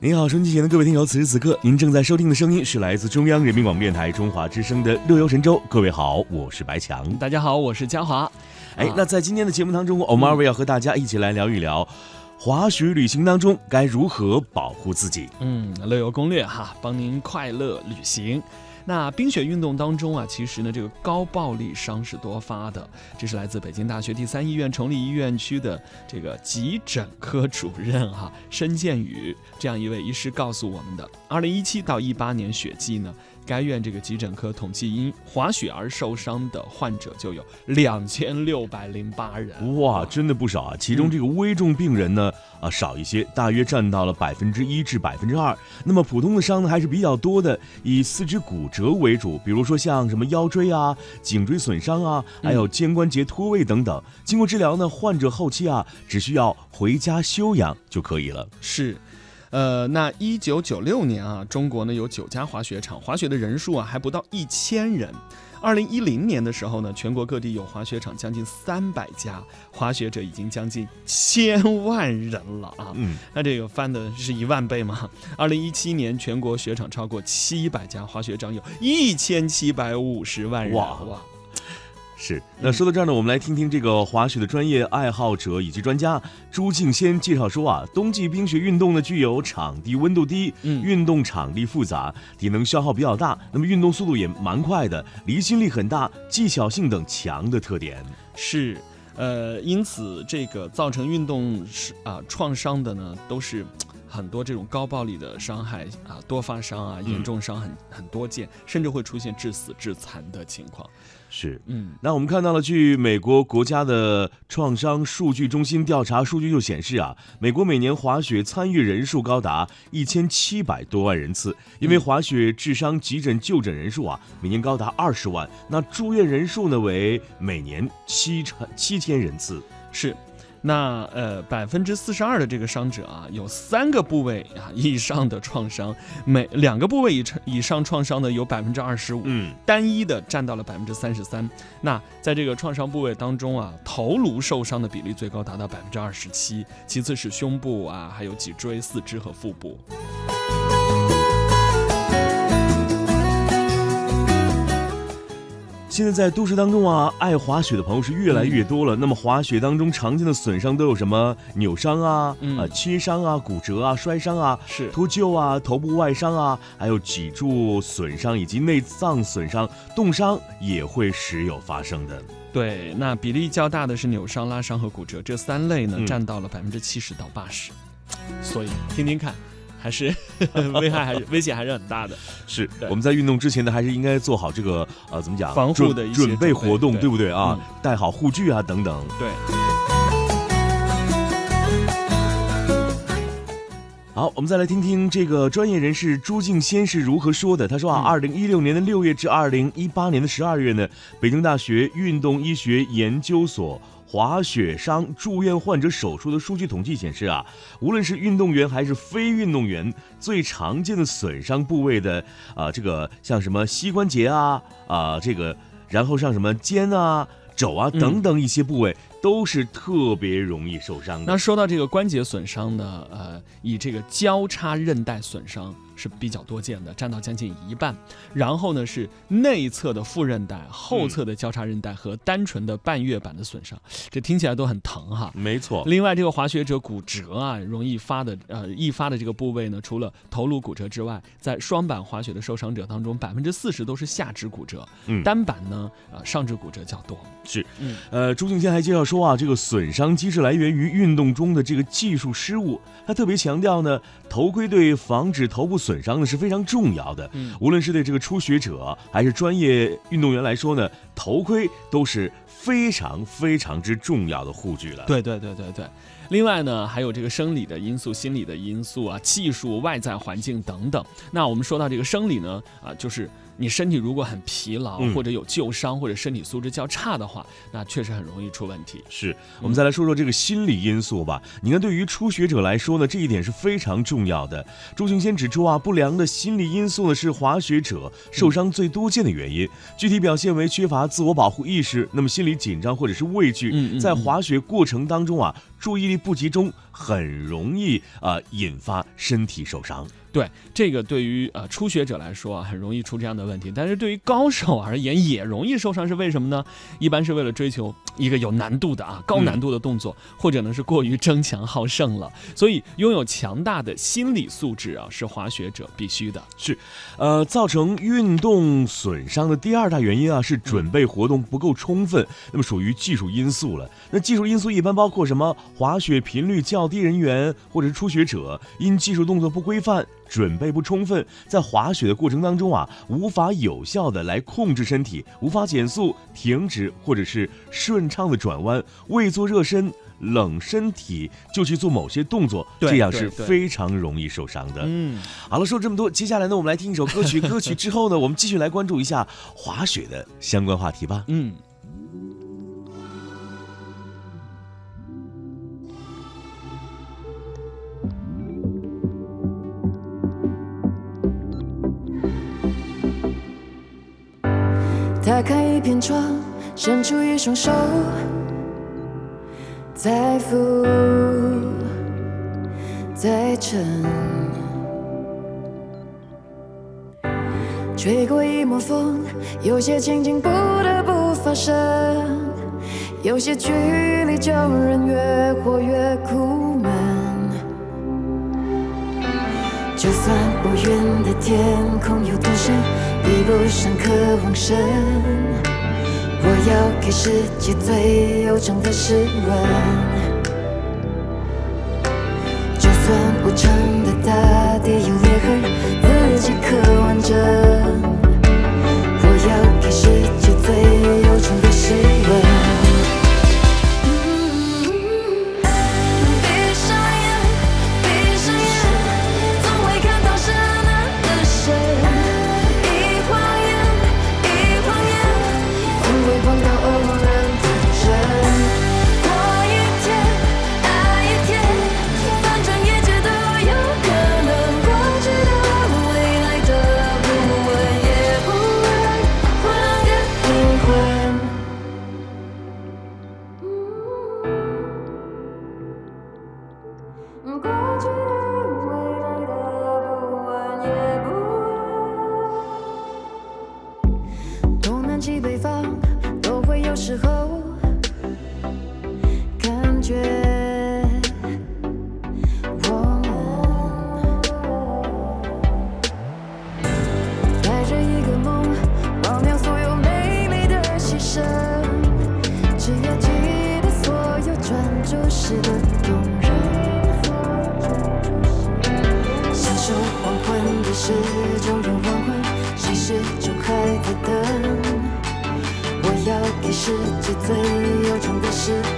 您好，收音机前的各位听友，此时此刻您正在收听的声音是来自中央人民广播电台中华之声的《乐游神州》。各位好，我是白强。大家好，我是嘉华。哎，那在今天的节目当中，我们二位要和大家一起来聊一聊滑雪旅行当中该如何保护自己。嗯，乐游攻略哈，帮您快乐旅行。那冰雪运动当中啊，其实呢，这个高暴力伤是多发的。这是来自北京大学第三医院崇礼医院区的这个急诊科主任哈申建宇这样一位医师告诉我们的。二零一七到一八年雪季呢。该院这个急诊科统计，因滑雪而受伤的患者就有两千六百零八人，哇，真的不少啊！其中这个危重病人呢，啊少一些，大约占到了百分之一至百分之二。那么普通的伤呢还是比较多的，以四肢骨折为主，比如说像什么腰椎啊、颈椎损伤啊，还有肩关节脱位等等。经过治疗呢，患者后期啊只需要回家休养就可以了。是。呃，那一九九六年啊，中国呢有九家滑雪场，滑雪的人数啊还不到一千人。二零一零年的时候呢，全国各地有滑雪场将近三百家，滑雪者已经将近千万人了啊。嗯，那这个翻的是一万倍吗？二零一七年全国雪场超过七百家，滑雪场有一千七百五十万人。哇哇！是，那说到这儿呢，我们来听听这个滑雪的专业爱好者以及专家朱敬先介绍说啊，冬季冰雪运动呢具有场地温度低、嗯运动场地复杂、体能消耗比较大，那么运动速度也蛮快的，离心力很大、技巧性等强的特点。是，呃，因此这个造成运动是啊创伤的呢，都是很多这种高暴力的伤害啊，多发伤啊，严重伤很很多见，甚至会出现致死致残的情况。是，嗯，那我们看到了，据美国国家的创伤数据中心调查数据就显示啊，美国每年滑雪参与人数高达一千七百多万人次，因为滑雪致伤急诊就诊人数啊，每年高达二十万，那住院人数呢为每年七成七千人次，是。那呃，百分之四十二的这个伤者啊，有三个部位啊以上的创伤，每两个部位以上以上创伤的有百分之二十五，嗯，单一的占到了百分之三十三。那在这个创伤部位当中啊，头颅受伤的比例最高达到百分之二十七，其次是胸部啊，还有脊椎、四肢和腹部。现在在都市当中啊，爱滑雪的朋友是越来越多了。那么滑雪当中常见的损伤都有什么？扭伤啊，啊，切伤啊，骨折啊，摔伤啊，是脱臼啊，头部外伤啊，还有脊柱损伤以及内脏损伤、冻伤也会时有发生的。对，那比例较大的是扭伤、拉伤和骨折，这三类呢占到了百分之七十到八十。所以听听看。还是危害还是危险还是很大的。是我们在运动之前呢，还是应该做好这个呃怎么讲防护的准备活动，对不对啊？带好护具啊等等。对。好，我们再来听听这个专业人士朱静先是如何说的。他说啊，二零一六年的六月至二零一八年的十二月呢，北京大学运动医学研究所。滑雪伤住院患者手术的数据统计显示啊，无论是运动员还是非运动员，最常见的损伤部位的啊，这个像什么膝关节啊啊，这个然后像什么肩啊、肘啊等等一些部位，都是特别容易受伤的。那说到这个关节损伤呢，呃，以这个交叉韧带损伤。是比较多见的，占到将近一半。然后呢，是内侧的副韧带、后侧的交叉韧带和单纯的半月板的损伤，这听起来都很疼哈。没错。另外，这个滑雪者骨折啊，容易发的呃易发的这个部位呢，除了头颅骨折之外，在双板滑雪的受伤者当中，百分之四十都是下肢骨折，嗯，单板呢，呃上肢骨折较多。是，嗯，呃，朱敬先还介绍说啊，这个损伤机制来源于运动中的这个技术失误。他特别强调呢，头盔对防止头部损。损伤呢是非常重要的，嗯无论是对这个初学者还是专业运动员来说呢，头盔都是非常非常之重要的护具了。对对对对对，另外呢还有这个生理的因素、心理的因素啊、技术、外在环境等等。那我们说到这个生理呢，啊就是。你身体如果很疲劳，或者有旧伤，或者身体素质较差的话，那确实很容易出问题。是我们再来说说这个心理因素吧。你看，对于初学者来说呢，这一点是非常重要的。朱雄先指出啊，不良的心理因素呢是滑雪者受伤最多见的原因，具体表现为缺乏自我保护意识，那么心理紧张或者是畏惧，在滑雪过程当中啊注意力不集中，很容易啊引发身体受伤。对这个，对于呃初学者来说啊，很容易出这样的问题。但是对于高手而言，也容易受伤，是为什么呢？一般是为了追求一个有难度的啊高难度的动作，或者呢是过于争强好胜了。所以拥有强大的心理素质啊，是滑雪者必须的。是，呃，造成运动损伤的第二大原因啊，是准备活动不够充分，那么属于技术因素了。那技术因素一般包括什么？滑雪频率较低人员，或者是初学者因技术动作不规范。准备不充分，在滑雪的过程当中啊，无法有效的来控制身体，无法减速、停止或者是顺畅的转弯，未做热身，冷身体就去做某些动作，这样是非常容易受伤的。嗯，好了，说这么多，接下来呢，我们来听一首歌曲，歌曲之后呢，我们继续来关注一下滑雪的相关话题吧。嗯。一片窗，伸出一双手，再浮再沉，吹过一抹风，有些情景不得不发生，有些距离叫人越活越苦闷。就算无缘的天空有多深，比不上渴望深。要给世界最悠长的诗文。就算无常是种种黄昏，谁是种还在等？我要给世界最忧愁的诗。